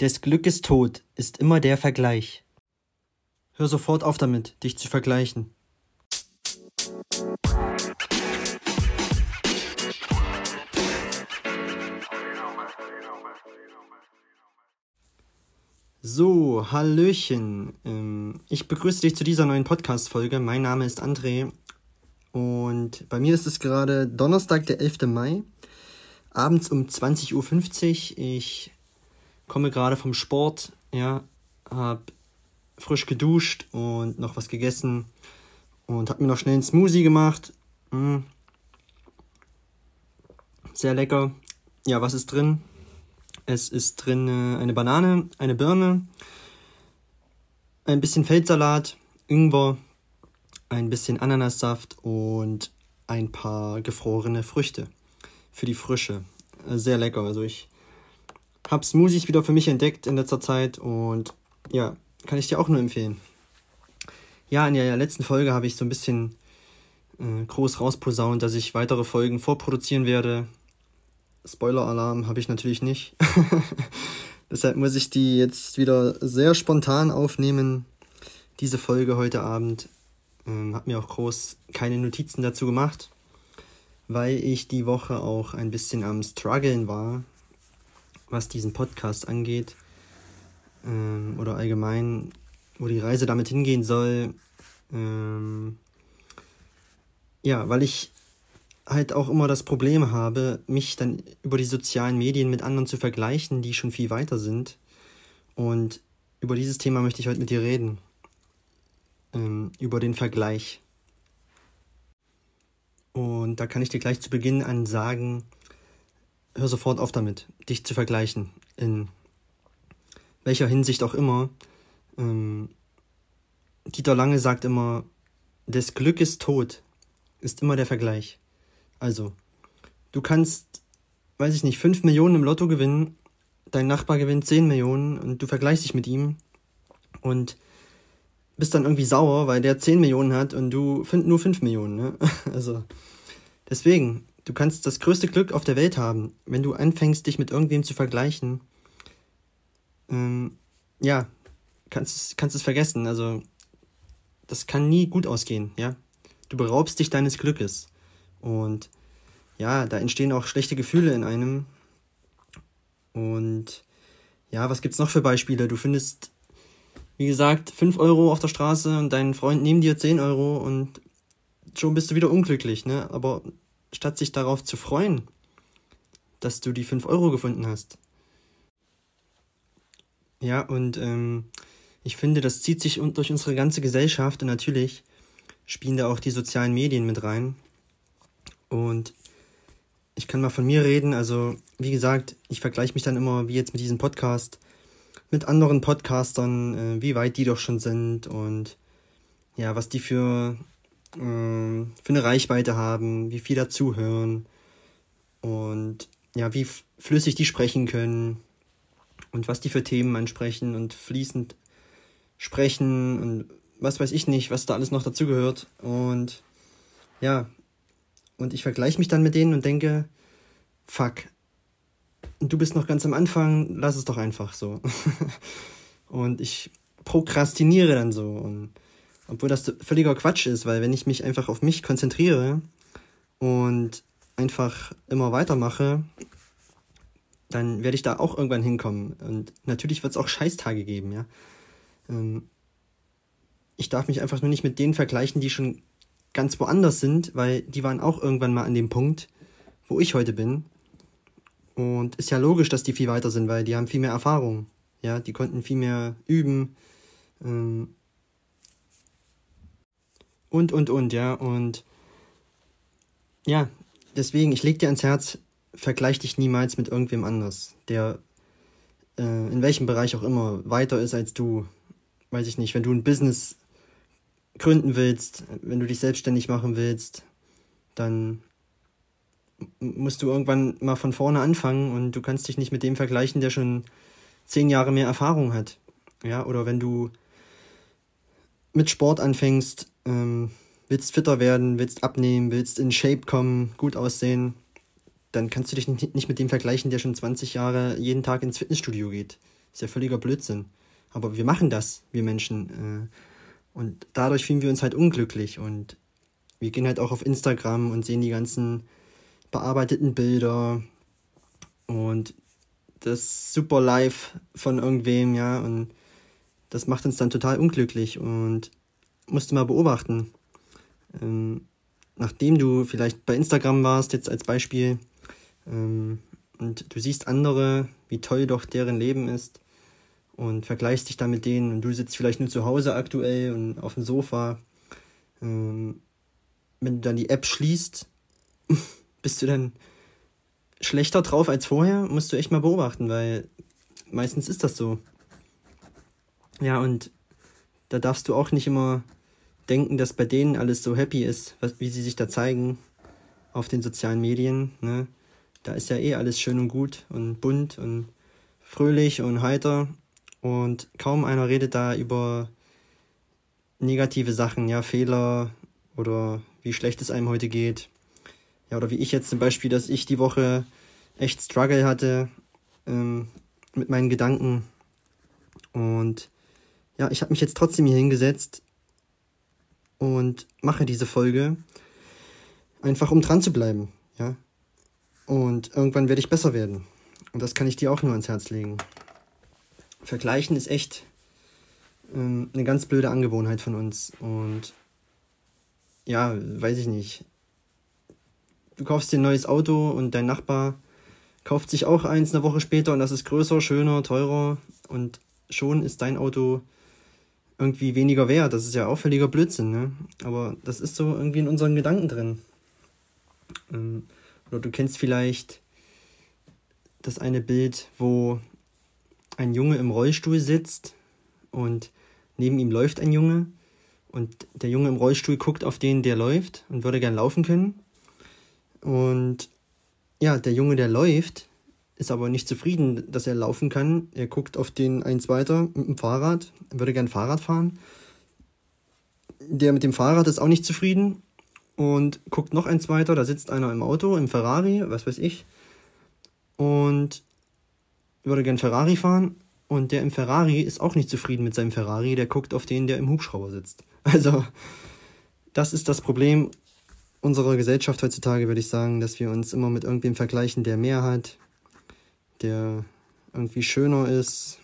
Des Glückes Tod ist immer der Vergleich. Hör sofort auf damit, dich zu vergleichen. So, Hallöchen. Ähm, ich begrüße dich zu dieser neuen Podcast-Folge. Mein Name ist André und bei mir ist es gerade Donnerstag, der 11. Mai, abends um 20.50 Uhr. Ich komme gerade vom Sport, ja, habe frisch geduscht und noch was gegessen und habe mir noch schnell einen Smoothie gemacht. Mm. Sehr lecker. Ja, was ist drin? Es ist drin äh, eine Banane, eine Birne, ein bisschen Feldsalat, Ingwer, ein bisschen Ananassaft und ein paar gefrorene Früchte für die Frische. Äh, sehr lecker. Also ich habe Smoothies wieder für mich entdeckt in letzter Zeit und ja, kann ich dir auch nur empfehlen. Ja, in der letzten Folge habe ich so ein bisschen äh, groß rausposaunt, dass ich weitere Folgen vorproduzieren werde. Spoiler-Alarm habe ich natürlich nicht. Deshalb muss ich die jetzt wieder sehr spontan aufnehmen. Diese Folge heute Abend. Ähm, habe mir auch groß keine Notizen dazu gemacht, weil ich die Woche auch ein bisschen am Struggeln war, was diesen Podcast angeht. Ähm, oder allgemein, wo die Reise damit hingehen soll. Ähm, ja, weil ich halt auch immer das Problem habe, mich dann über die sozialen Medien mit anderen zu vergleichen, die schon viel weiter sind. Und über dieses Thema möchte ich heute mit dir reden. Ähm, über den Vergleich. Und da kann ich dir gleich zu Beginn an sagen, hör sofort auf damit, dich zu vergleichen. In welcher Hinsicht auch immer. Ähm, Dieter Lange sagt immer, des Glückes Tod ist immer der Vergleich. Also, du kannst, weiß ich nicht, 5 Millionen im Lotto gewinnen, dein Nachbar gewinnt 10 Millionen und du vergleichst dich mit ihm und bist dann irgendwie sauer, weil der 10 Millionen hat und du nur 5 Millionen. Ne? Also, deswegen, du kannst das größte Glück auf der Welt haben, wenn du anfängst, dich mit irgendwem zu vergleichen. Ähm, ja, kannst, kannst es vergessen. Also, das kann nie gut ausgehen, ja. Du beraubst dich deines Glückes. Und ja, da entstehen auch schlechte Gefühle in einem. Und ja, was gibt's noch für Beispiele? Du findest, wie gesagt, 5 Euro auf der Straße und dein Freund neben dir 10 Euro und schon bist du wieder unglücklich, ne? Aber statt sich darauf zu freuen, dass du die 5 Euro gefunden hast. Ja, und ähm, ich finde, das zieht sich durch unsere ganze Gesellschaft und natürlich spielen da auch die sozialen Medien mit rein. Und ich kann mal von mir reden. Also, wie gesagt, ich vergleiche mich dann immer, wie jetzt mit diesem Podcast, mit anderen Podcastern, äh, wie weit die doch schon sind und ja, was die für, äh, für eine Reichweite haben, wie viel dazuhören und ja, wie flüssig die sprechen können und was die für Themen ansprechen und fließend sprechen und was weiß ich nicht, was da alles noch dazugehört. Und ja, und ich vergleiche mich dann mit denen und denke, fuck, du bist noch ganz am Anfang, lass es doch einfach so. und ich prokrastiniere dann so. Und obwohl das völliger Quatsch ist, weil wenn ich mich einfach auf mich konzentriere und einfach immer weitermache, dann werde ich da auch irgendwann hinkommen. Und natürlich wird es auch Scheißtage geben, ja. Ähm, ich darf mich einfach nur nicht mit denen vergleichen, die schon ganz woanders sind, weil die waren auch irgendwann mal an dem Punkt, wo ich heute bin. Und ist ja logisch, dass die viel weiter sind, weil die haben viel mehr Erfahrung. Ja, die konnten viel mehr üben. Ähm, und, und, und, ja. Und ja, deswegen, ich leg dir ans Herz, vergleich dich niemals mit irgendwem anders, der äh, in welchem Bereich auch immer weiter ist als du. Weiß ich nicht, wenn du ein Business gründen willst, wenn du dich selbstständig machen willst, dann musst du irgendwann mal von vorne anfangen und du kannst dich nicht mit dem vergleichen, der schon zehn Jahre mehr Erfahrung hat. Ja, oder wenn du mit Sport anfängst, ähm, willst fitter werden, willst abnehmen, willst in Shape kommen, gut aussehen, dann kannst du dich nicht, mit dem vergleichen, der schon 20 Jahre jeden Tag ins Fitnessstudio geht. Ist ja völliger Blödsinn. Aber wir machen das, wir Menschen. Äh, und dadurch fühlen wir uns halt unglücklich. Und wir gehen halt auch auf Instagram und sehen die ganzen bearbeiteten Bilder und das super live von irgendwem, ja. Und das macht uns dann total unglücklich und musst du mal beobachten. Ähm, nachdem du vielleicht bei Instagram warst, jetzt als Beispiel, ähm, und du siehst andere, wie toll doch deren Leben ist und vergleichst dich dann mit denen und du sitzt vielleicht nur zu Hause aktuell und auf dem Sofa. Ähm, wenn du dann die App schließt, bist du dann schlechter drauf als vorher? Musst du echt mal beobachten, weil meistens ist das so. Ja, und da darfst du auch nicht immer denken, dass bei denen alles so happy ist, was, wie sie sich da zeigen auf den sozialen Medien. Ne? Da ist ja eh alles schön und gut und bunt und fröhlich und heiter. Und kaum einer redet da über negative Sachen, ja, Fehler oder wie schlecht es einem heute geht. Ja, oder wie ich jetzt zum Beispiel, dass ich die Woche echt Struggle hatte ähm, mit meinen Gedanken. Und ja, ich habe mich jetzt trotzdem hier hingesetzt und mache diese Folge, einfach um dran zu bleiben, ja. Und irgendwann werde ich besser werden. Und das kann ich dir auch nur ans Herz legen. Vergleichen ist echt ähm, eine ganz blöde Angewohnheit von uns. Und ja, weiß ich nicht. Du kaufst dir ein neues Auto und dein Nachbar kauft sich auch eins eine Woche später und das ist größer, schöner, teurer und schon ist dein Auto irgendwie weniger wert. Das ist ja auch völliger Blödsinn, ne? Aber das ist so irgendwie in unseren Gedanken drin. Ähm, oder du kennst vielleicht das eine Bild, wo ein Junge im Rollstuhl sitzt und neben ihm läuft ein Junge und der Junge im Rollstuhl guckt auf den, der läuft und würde gern laufen können. Und ja, der Junge, der läuft, ist aber nicht zufrieden, dass er laufen kann. Er guckt auf den eins weiter mit dem Fahrrad, würde gern Fahrrad fahren. Der mit dem Fahrrad ist auch nicht zufrieden und guckt noch eins weiter. Da sitzt einer im Auto, im Ferrari, was weiß ich, und würde gern Ferrari fahren. Und der im Ferrari ist auch nicht zufrieden mit seinem Ferrari. Der guckt auf den, der im Hubschrauber sitzt. Also, das ist das Problem unserer Gesellschaft heutzutage, würde ich sagen, dass wir uns immer mit irgendwem vergleichen, der mehr hat, der irgendwie schöner ist,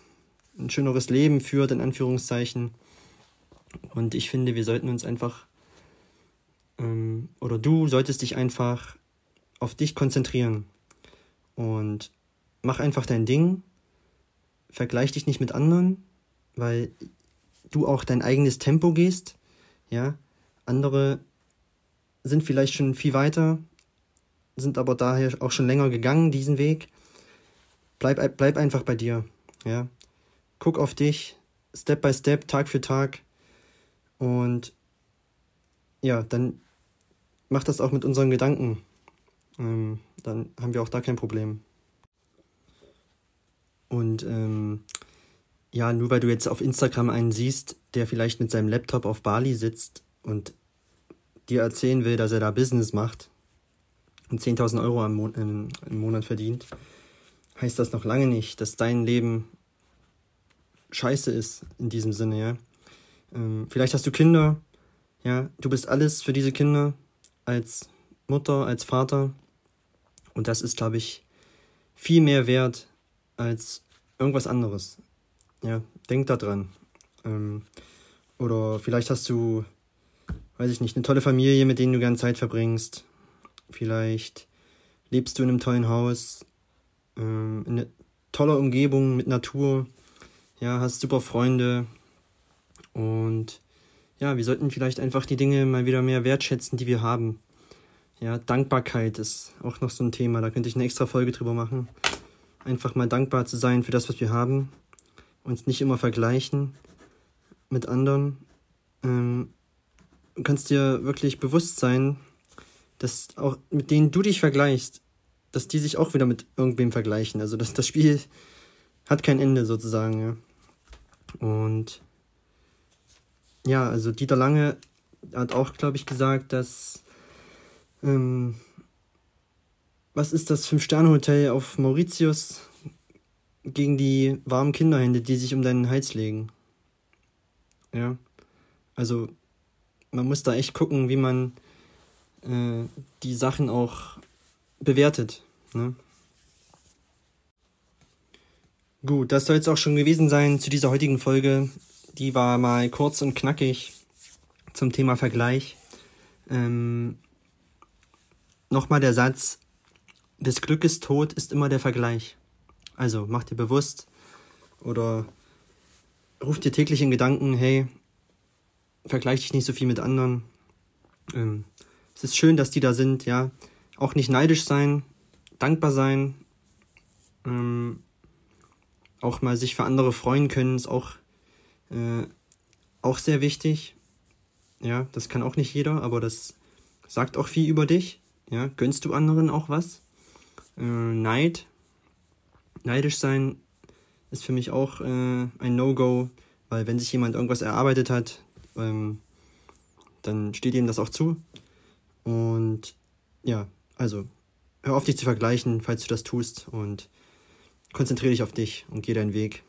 ein schöneres Leben führt, in Anführungszeichen. Und ich finde, wir sollten uns einfach, ähm, oder du solltest dich einfach auf dich konzentrieren und mach einfach dein Ding, vergleich dich nicht mit anderen, weil du auch dein eigenes Tempo gehst, ja. Andere sind vielleicht schon viel weiter, sind aber daher auch schon länger gegangen, diesen Weg. Bleib, bleib einfach bei dir, ja. Guck auf dich, Step by Step, Tag für Tag. Und ja, dann mach das auch mit unseren Gedanken. Ähm, dann haben wir auch da kein Problem. Und ähm, ja, nur weil du jetzt auf Instagram einen siehst, der vielleicht mit seinem Laptop auf Bali sitzt und dir erzählen will, dass er da Business macht und 10.000 Euro im, im Monat verdient, heißt das noch lange nicht, dass dein Leben scheiße ist in diesem Sinne, ja. Ähm, vielleicht hast du Kinder, ja, du bist alles für diese Kinder als Mutter, als Vater und das ist, glaube ich, viel mehr wert als irgendwas anderes. Ja, denk da dran. Ähm, oder vielleicht hast du, weiß ich nicht, eine tolle Familie, mit denen du gern Zeit verbringst. Vielleicht lebst du in einem tollen Haus, ähm, in einer toller Umgebung mit Natur. Ja, hast super Freunde. Und ja, wir sollten vielleicht einfach die Dinge mal wieder mehr wertschätzen, die wir haben. Ja, Dankbarkeit ist auch noch so ein Thema. Da könnte ich eine extra Folge drüber machen einfach mal dankbar zu sein für das, was wir haben, uns nicht immer vergleichen mit anderen. Ähm, du kannst dir wirklich bewusst sein, dass auch mit denen du dich vergleichst, dass die sich auch wieder mit irgendwem vergleichen. Also dass das Spiel hat kein Ende sozusagen, ja. Und ja, also Dieter Lange hat auch, glaube ich, gesagt, dass ähm, was ist das Fünf-Sterne-Hotel auf Mauritius? gegen die warmen Kinderhände, die sich um deinen Hals legen. Ja. Also, man muss da echt gucken, wie man äh, die Sachen auch bewertet. Ne? Gut, das soll es auch schon gewesen sein zu dieser heutigen Folge. Die war mal kurz und knackig zum Thema Vergleich. Ähm, Nochmal der Satz, des Glückes Tod ist immer der Vergleich. Also mach dir bewusst oder ruf dir täglich in Gedanken, hey, vergleich dich nicht so viel mit anderen. Ähm, es ist schön, dass die da sind, ja. Auch nicht neidisch sein, dankbar sein, ähm, auch mal sich für andere freuen können, ist auch, äh, auch sehr wichtig. Ja, das kann auch nicht jeder, aber das sagt auch viel über dich. Ja, gönnst du anderen auch was? Äh, Neid, neidisch sein ist für mich auch äh, ein No-Go, weil wenn sich jemand irgendwas erarbeitet hat, ähm, dann steht ihm das auch zu. Und ja, also hör auf dich zu vergleichen, falls du das tust und konzentriere dich auf dich und geh deinen Weg.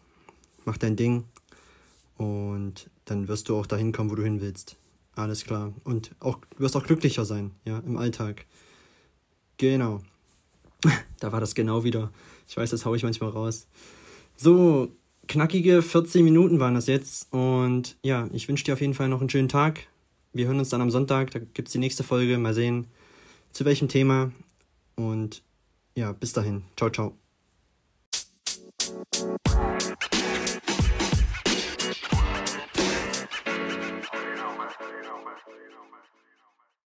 Mach dein Ding und dann wirst du auch dahin kommen, wo du hin willst. Alles klar. Und auch, du wirst auch glücklicher sein, ja, im Alltag. Genau. da war das genau wieder. Ich weiß, das haue ich manchmal raus. So, knackige 14 Minuten waren das jetzt. Und ja, ich wünsche dir auf jeden Fall noch einen schönen Tag. Wir hören uns dann am Sonntag. Da gibt es die nächste Folge. Mal sehen, zu welchem Thema. Und ja, bis dahin. Ciao, ciao.